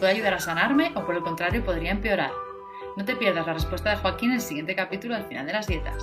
¿Puede ayudar a sanarme o por el contrario podría empeorar? No te pierdas la respuesta de Joaquín en el siguiente capítulo al final de las dietas.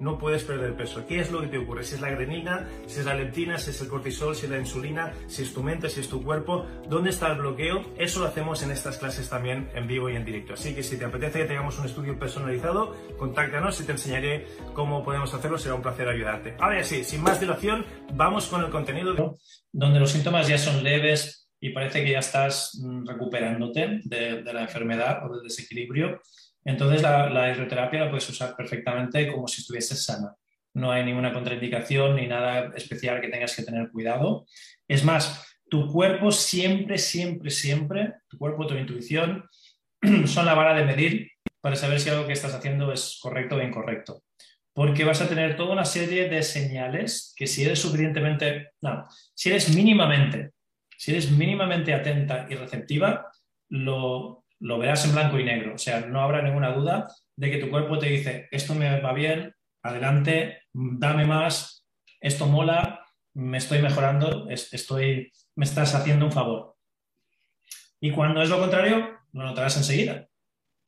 no puedes perder peso. ¿Qué es lo que te ocurre? Si es la adrenalina, si es la leptina, si es el cortisol, si es la insulina, si es tu mente, si es tu cuerpo, ¿dónde está el bloqueo? Eso lo hacemos en estas clases también en vivo y en directo. Así que si te apetece que tengamos un estudio personalizado, contáctanos y te enseñaré cómo podemos hacerlo. Será un placer ayudarte. Ahora sí, sin más dilación, vamos con el contenido. De... Donde los síntomas ya son leves y parece que ya estás mm, recuperándote de la enfermedad o del desequilibrio entonces la, hidroterapia la puedes usar perfectamente como si estuvieses sana. No hay ninguna contraindicación ni nada especial que tengas que tener cuidado. Es más, tu cuerpo siempre, siempre, siempre, tu cuerpo, tu intuición, son la vara de medir para saber si algo que estás haciendo es correcto o incorrecto. Porque vas a tener toda una serie de señales que si eres suficientemente, no, si eres mínimamente, si eres mínimamente atenta y receptiva, lo, lo verás en blanco y negro. O sea, no habrá ninguna duda de que tu cuerpo te dice, esto me va bien, adelante, dame más, esto mola, me estoy mejorando, estoy, me estás haciendo un favor. Y cuando es lo contrario, lo notarás enseguida.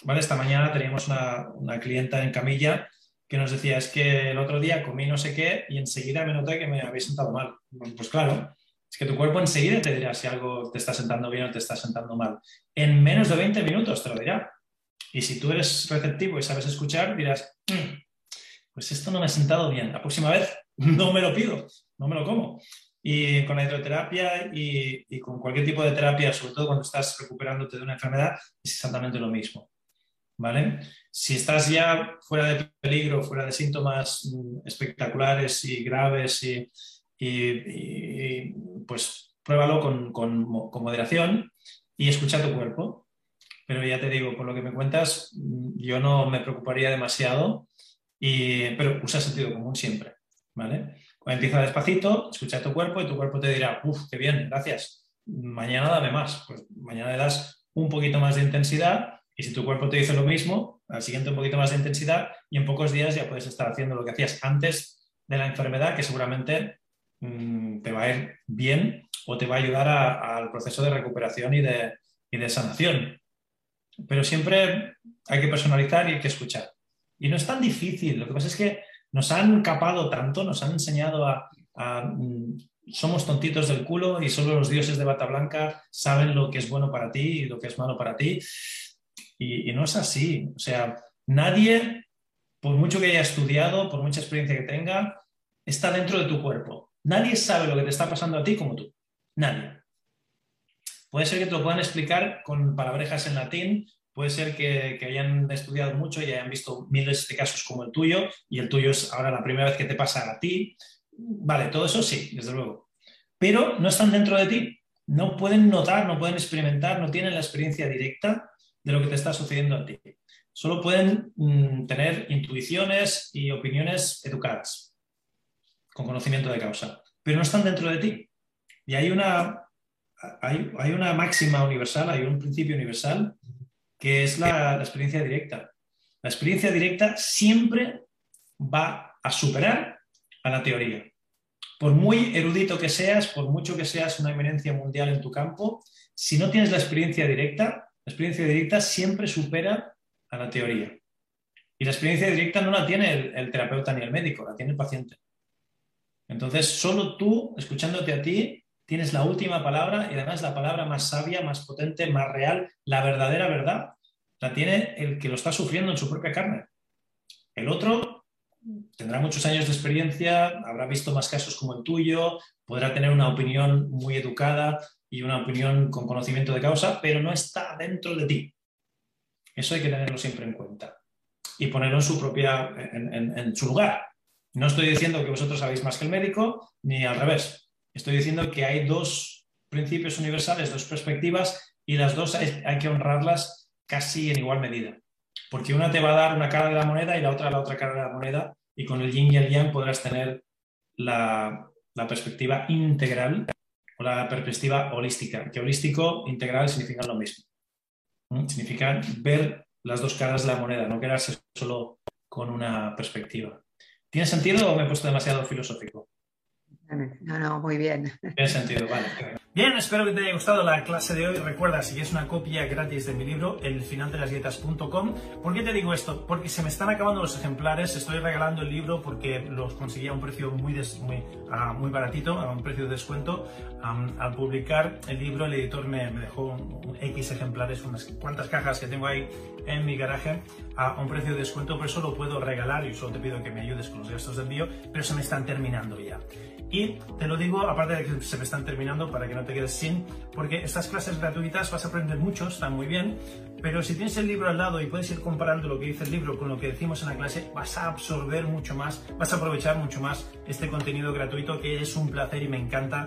¿Vale? Esta mañana teníamos una, una clienta en camilla que nos decía, es que el otro día comí no sé qué y enseguida me noté que me había sentado mal. Pues claro, es que tu cuerpo enseguida te dirá si algo te está sentando bien o te está sentando mal. En menos de 20 minutos te lo dirá. Y si tú eres receptivo y sabes escuchar, dirás, mm, pues esto no me ha sentado bien. La próxima vez no me lo pido, no me lo como. Y con la hidroterapia y, y, con cualquier tipo de terapia, sobre todo cuando estás recuperándote de una enfermedad, es exactamente lo mismo. ¿Vale? Si estás ya fuera de peligro, fuera de síntomas mm, espectaculares y graves y, y, pues pruébalo con, moderación y escucha tu cuerpo. Pero ya te digo, por lo que me cuentas, yo no me preocuparía demasiado, y, pero usa sentido común siempre. ¿vale? Empieza despacito, escucha tu cuerpo y tu cuerpo te dirá, uff, qué bien, gracias. Mañana dame más. Pues mañana le das un poquito más de intensidad y si tu cuerpo te dice lo mismo, al siguiente un poquito más de intensidad y en pocos días ya puedes estar haciendo lo que hacías antes de la enfermedad, que seguramente Mm, te va a ir bien o te va a ayudar al proceso de recuperación y de, sanación. Pero siempre hay que personalizar y hay que escuchar. Y no es tan difícil. Lo que pasa es que nos han capado tanto, nos han enseñado a, mm, somos tontitos del culo y solo los dioses de bata blanca saben lo que es bueno para ti y lo que es malo para ti. Y, y no es así. O sea, nadie, por mucho que haya estudiado, por mucha experiencia que tenga, está dentro de tu cuerpo. Nadie sabe lo que te está pasando a ti como tú. Nadie. Puede ser que te lo puedan explicar con palabrejas en latín, puede ser que, hayan estudiado mucho y hayan visto miles de casos como el tuyo, y el tuyo es ahora la primera vez que te pasa a ti. Vale, todo eso sí, desde luego. Pero no están dentro de ti. No pueden notar, no pueden experimentar, no tienen la experiencia directa de lo que te está sucediendo a ti. Solo pueden mm, tener intuiciones y opiniones educadas, con conocimiento de causa, pero no están dentro de ti. Y hay una, hay, hay una máxima universal, hay un principio universal que es la, experiencia directa. La experiencia directa siempre va a superar a la teoría. Por muy erudito que seas, por mucho que seas una eminencia mundial en tu campo, si no tienes la experiencia directa, la experiencia directa siempre supera a la teoría. Y la experiencia directa no la tiene el terapeuta ni el médico, la tiene el paciente. Entonces, solo tú, escuchándote a ti, tienes la última palabra y además la palabra más sabia, más potente, más real, la verdadera verdad, la tiene el que lo está sufriendo en su propia carne. El otro tendrá muchos años de experiencia, habrá visto más casos como el tuyo, podrá tener una opinión muy educada y una opinión con conocimiento de causa, pero no está dentro de ti. Eso hay que tenerlo siempre en cuenta y ponerlo en su propia, en su lugar. No estoy diciendo que vosotros sabéis más que el médico, ni al revés. Estoy diciendo que hay dos principios universales, dos perspectivas, y las dos hay, que honrarlas casi en igual medida. Porque una te va a dar una cara de la moneda y la otra la otra cara de la moneda, y con el yin y el yang podrás tener la, perspectiva integral o la perspectiva holística, que holístico, integral significan lo mismo. Significa ver las dos caras de la moneda, no quedarse solo con una perspectiva. ¿Tiene sentido o me he puesto demasiado filosófico? No, no, muy bien. Tiene sentido, vale. Bien, espero que te haya gustado la clase de hoy. Recuerda, si quieres una copia gratis de mi libro, elfinaldelasdietas.com. ¿Por qué te digo esto? Porque se me están acabando los ejemplares. Estoy regalando el libro porque los conseguí a un precio muy, muy, muy baratito, a un precio de descuento. al publicar el libro, el editor me, dejó un, X ejemplares, unas cuantas cajas que tengo ahí en mi garaje a un precio de descuento. Por eso lo puedo regalar y solo te pido que me ayudes con los gastos de envío, pero se me están terminando ya. Y te lo digo, aparte de que se me están terminando, para que no te quedes sin, porque estas clases gratuitas vas a aprender mucho, están muy bien, pero si tienes el libro al lado y puedes ir comparando lo que dice el libro con lo que decimos en la clase, vas a absorber mucho más, vas a aprovechar mucho más este contenido gratuito que es un placer y me encanta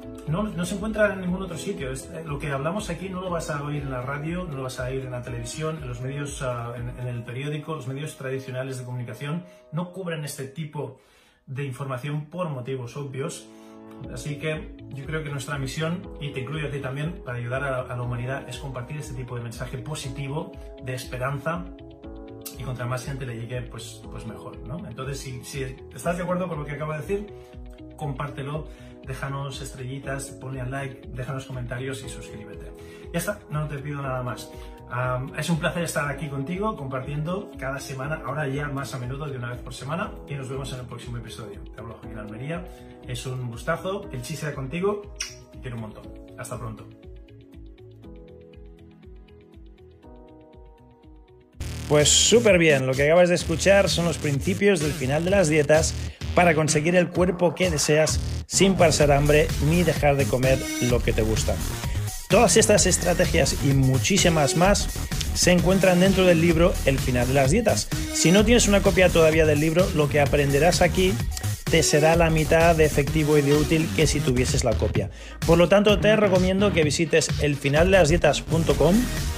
no, no, se encuentra en ningún otro sitio. Eh, lo que hablamos aquí no lo vas a oír en la radio, no lo vas a oír en la televisión, en los medios, uh, en, el periódico, los medios tradicionales de comunicación no cubren este tipo de información por motivos obvios. Así que yo creo que nuestra misión, y te incluyo a ti también, para ayudar a, a la humanidad, es compartir este tipo de mensaje positivo, de esperanza, y contra más gente le llegue, pues, pues mejor, ¿no? Entonces, si, si estás de acuerdo con lo que acabo de decir, compártelo, déjanos estrellitas, ponle al like, déjanos comentarios y suscríbete. Ya está, no te pido nada más. Es un placer estar aquí contigo compartiendo cada semana, ahora ya más a menudo de una vez por semana, y nos vemos en el próximo episodio. Te hablo Joaquín Almería, es un gustazo, el chiste sea contigo, te quiero un montón. Hasta pronto. Pues súper bien, lo que acabas de escuchar son los principios del final de las dietas para conseguir el cuerpo que deseas sin pasar hambre ni dejar de comer lo que te gusta. Todas estas estrategias y muchísimas más se encuentran dentro del libro El final de las dietas. Si no tienes una copia todavía del libro, lo que aprenderás aquí te será la mitad de efectivo y de útil que si tuvieses la copia. Por lo tanto, te recomiendo que visites elfinaldelasdietas.com,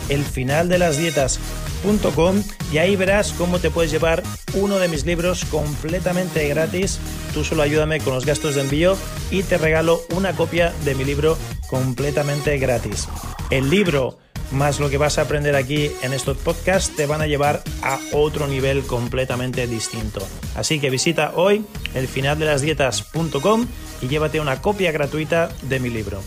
elfinaldelasdietas.com y ahí verás cómo te puedes llevar uno de mis libros completamente gratis. Tú solo ayúdame con los gastos de envío y te regalo una copia de mi libro completamente gratis. El libro más lo que vas a aprender aquí en estos podcasts te van a llevar a otro nivel completamente distinto. Así que visita hoy elfinaldelasdietas.com y llévate una copia gratuita de mi libro.